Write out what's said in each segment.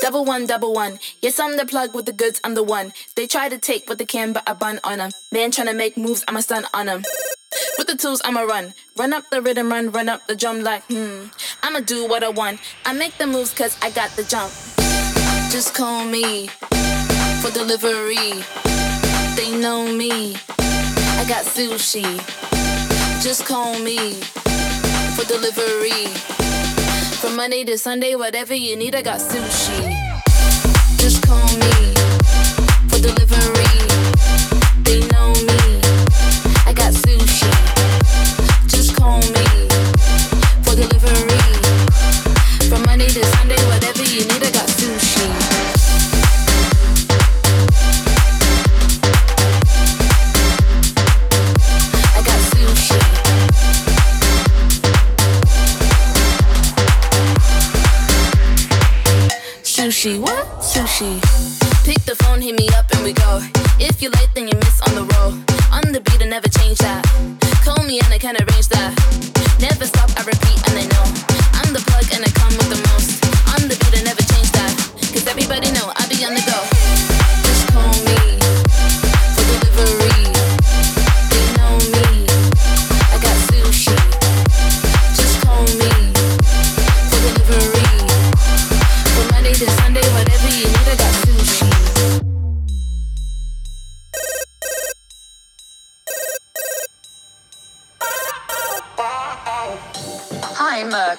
Double one, double one. Yes, I'm the plug with the goods, I'm the one. They try to take what they can, but I bun on them. Man trying to make moves, I'm a stun on them. With the tools, I'ma run. Run up the rhythm, run, run up the drum like, hmm. I'ma do what I want. I make the moves cause I got the jump. Just call me for delivery. They know me. I got sushi. Just call me for delivery. From Monday to Sunday, whatever you need, I got sushi. Just call me for delivery.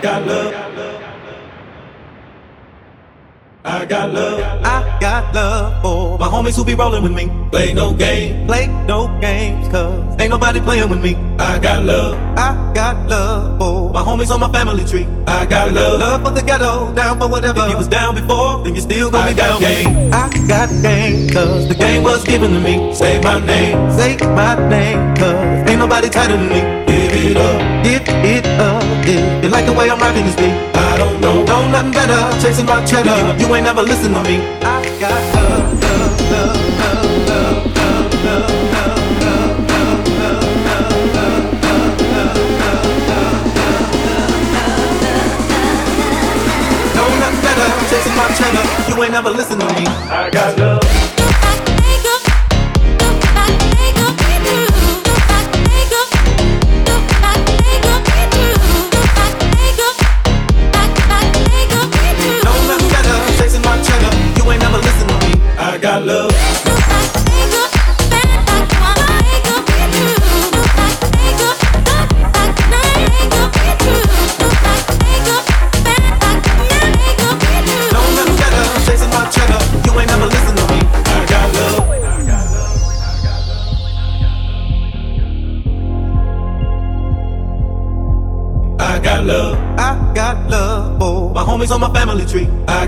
got love. I got love. I got love for my homies who be rolling with me. Play no game. Play no games, cuz ain't nobody playing with me. I got love. I got love for my homies on my family tree. I got love. Love for the ghetto, down for whatever. If you was down before, then you still gonna I be down. Game. I got game, cuz the game was given to me. Say my name. Say my name, cuz ain't nobody tighter than me. Give it up. Give it up. You like the way I'm rocking this beat, I don't know, know nothing better. Chasing my cheddar, you ain't never listen to me. I got love, love, love, love, love, love, love, love. Chasing my cheddar, you ain't never listen to me. I got love.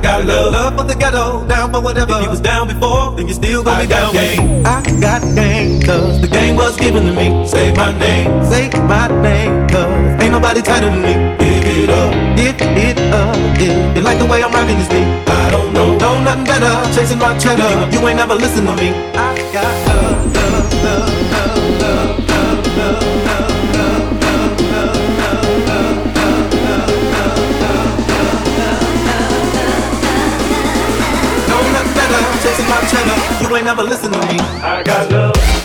Got love, love for the ghetto, down for whatever. If you was down before, then you still gonna I be down. Game. I got game, cause the game was given to me. Say my name, say my name, cause ain't nobody tighter than me. Give it up, give it up, yeah. You like the way I'm rocking this beat? I don't know, know nothing better. Chasing my cheddar, you ain't never listen to me. I got love, ain't never listen to me. I got love.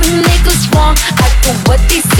Proving niggas wrong. I do what they say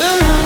Surround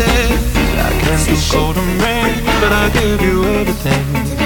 said I can't do golden rain, but I give you everything.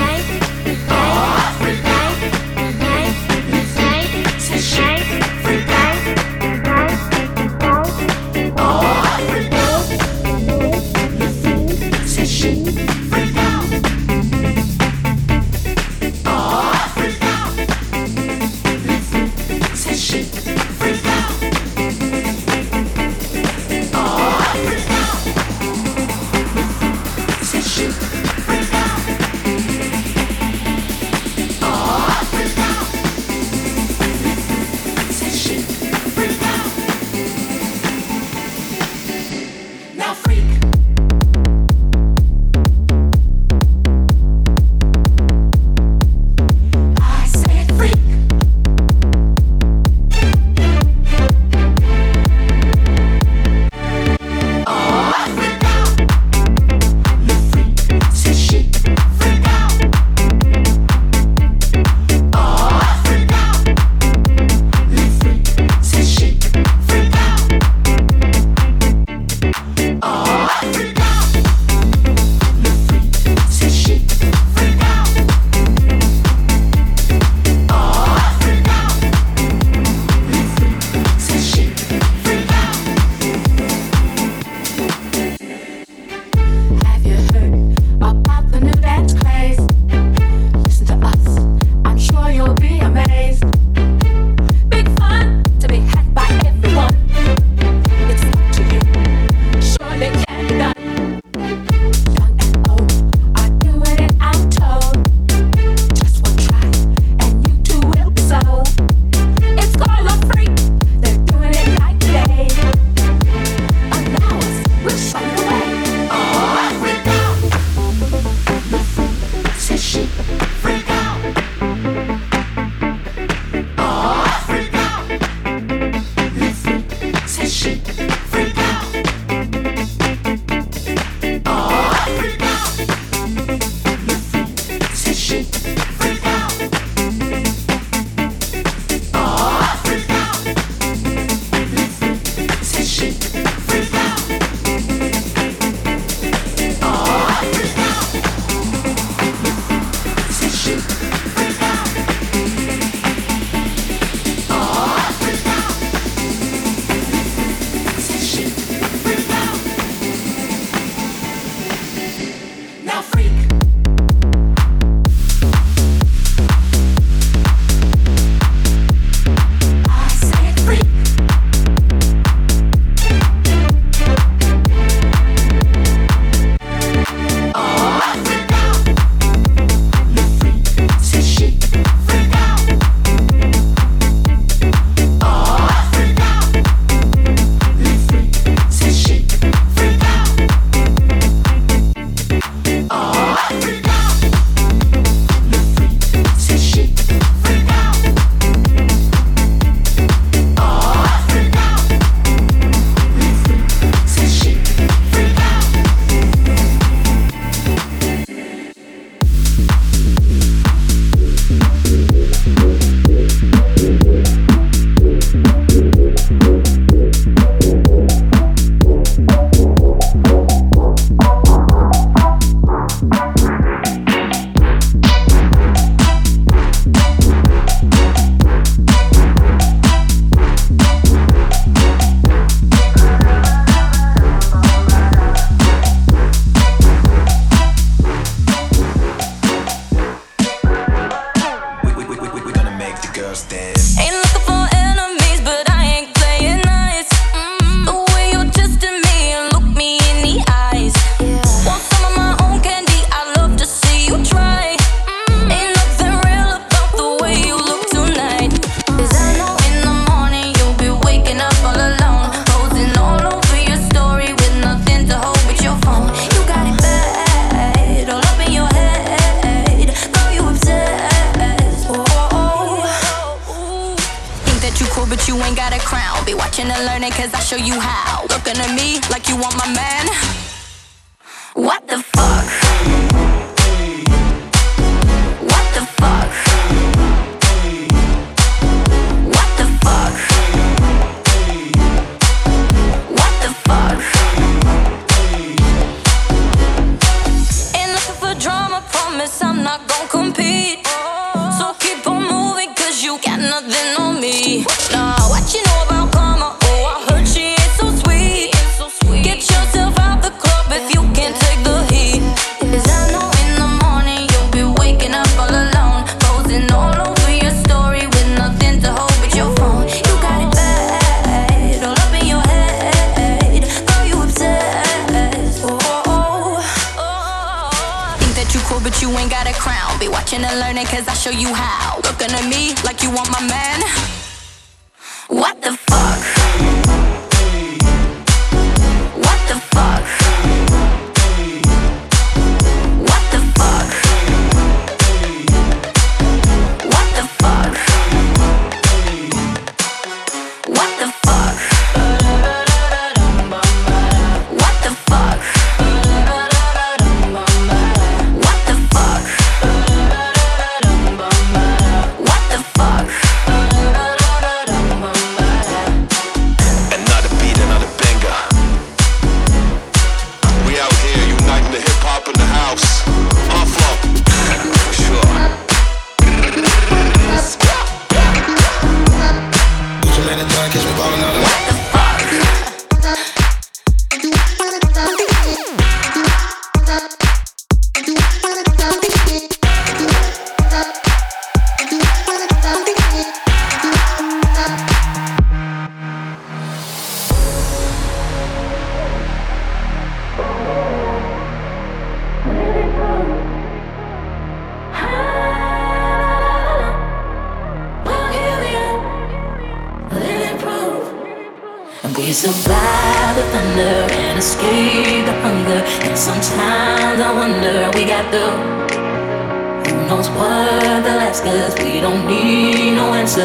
cause I show you how. Looking at me like you want my man.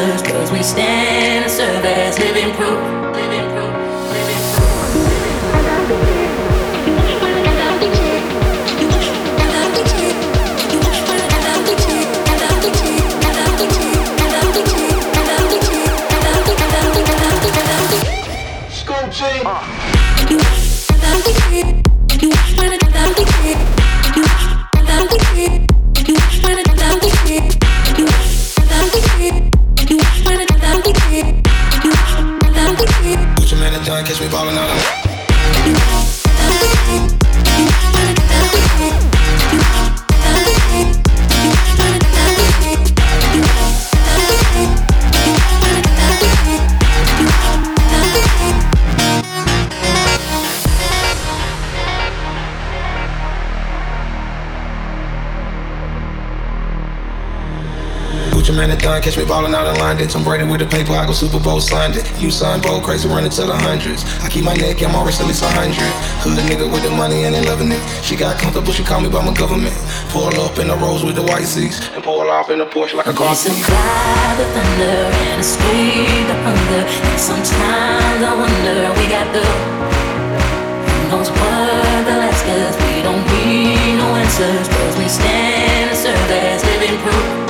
cause we stand and serve as living proof. Catch me ballin' out in London. Tom Brady with the paper, I go Super Bowl signed it. You sign bold, crazy running to the hundreds. I keep my neck, I'm always at least a hundred. Hood nigga with the money and they loving it. She got comfortable, she call me by my government. Pull up in the rose with the white seats and pull off in a Porsche like a car. Survive the thunder and the hunger. And sometimes I wonder we got the knows what the last cause we don't need no answers. Cause we stand and serve as living proof.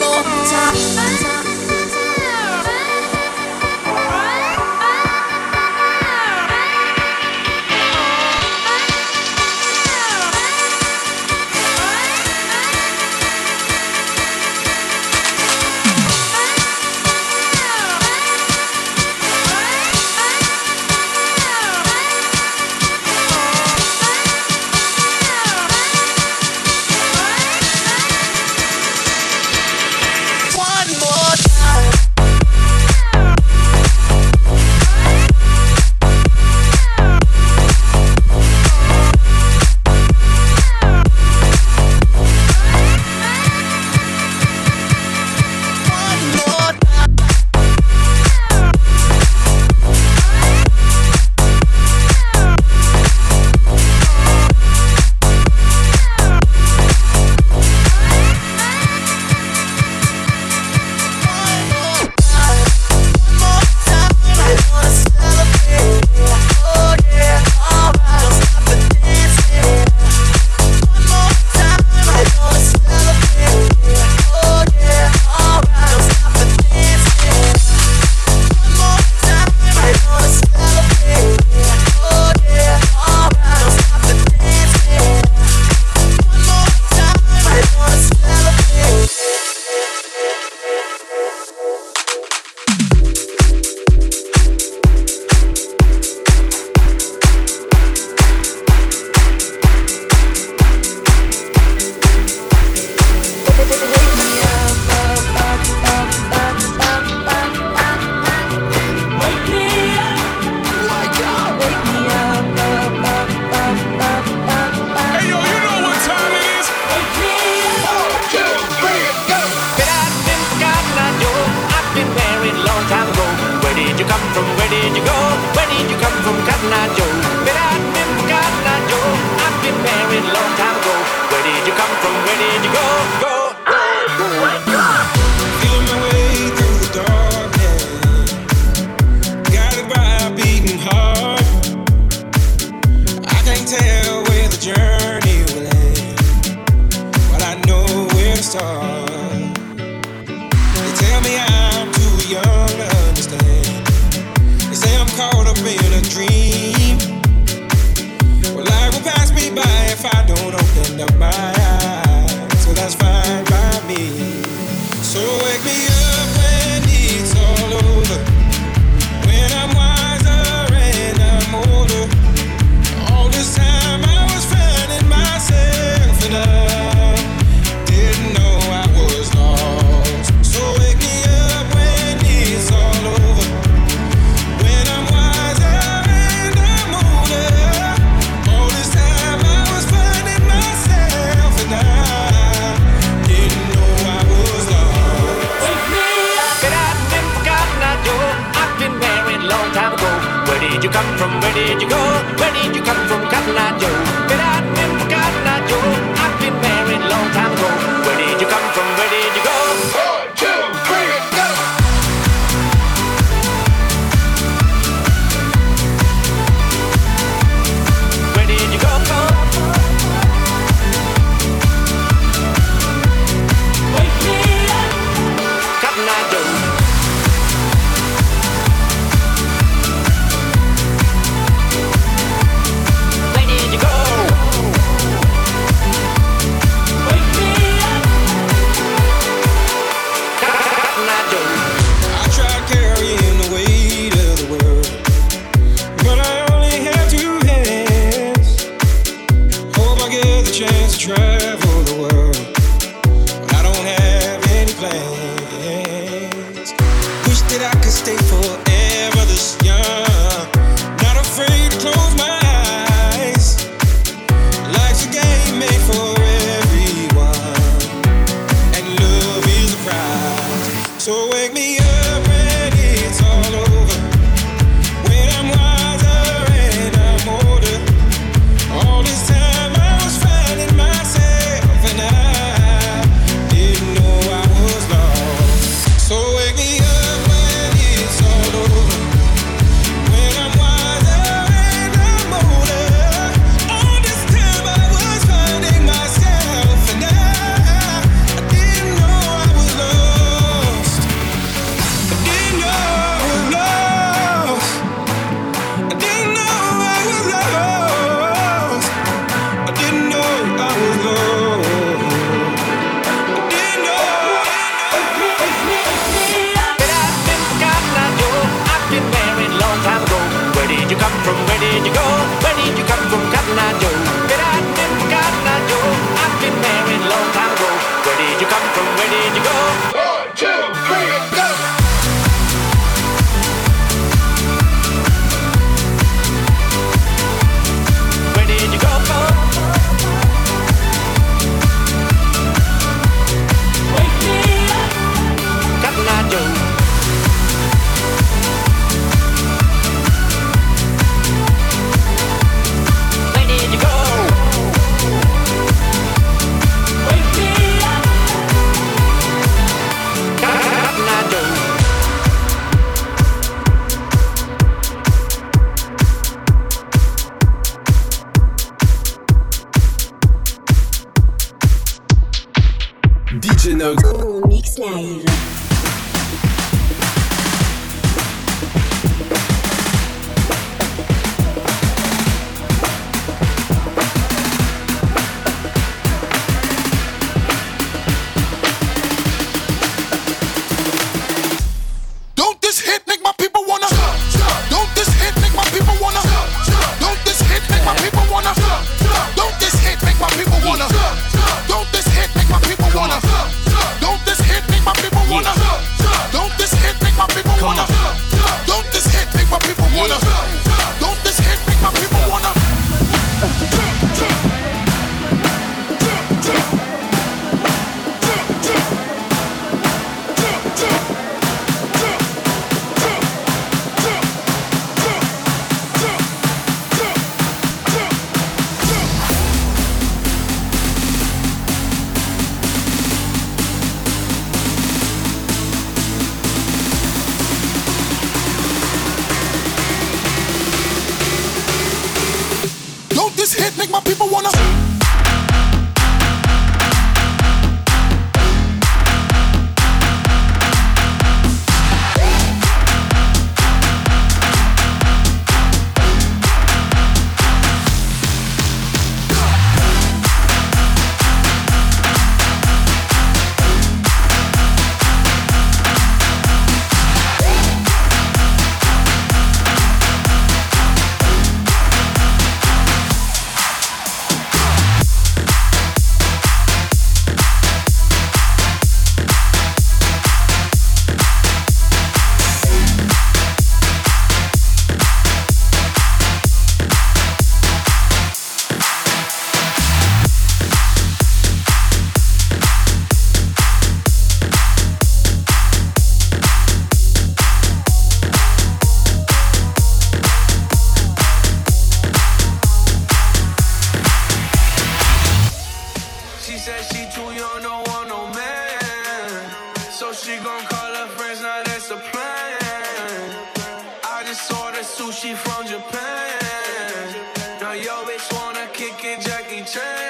more sushi from Japan. Now yo bitch wanna kick it, Jackie Chan.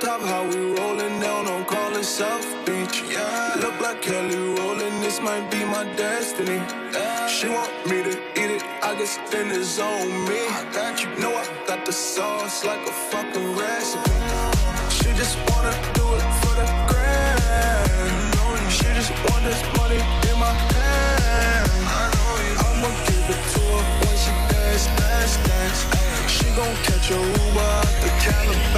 top, how we rolling down on College South Beach. Yeah, look like Kelly rolling, this might be my destiny. She want me to eat it, I guess then it's on me. I got you, know I got the sauce like a fucking recipe. She just wanna do it for the grand. She just want this money in my hand. I'ma give it to her when she dance, dance, dance. She gon' catch a Uber out the.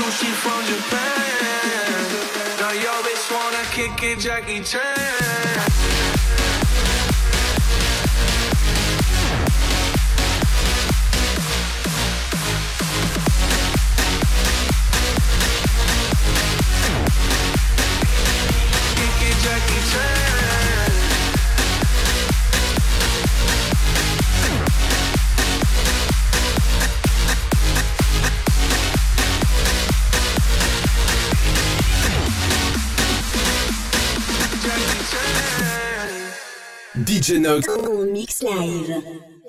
sushi from Japan. Now you always wanna kick it, Jackie Chan. DJ Nox. Mix live.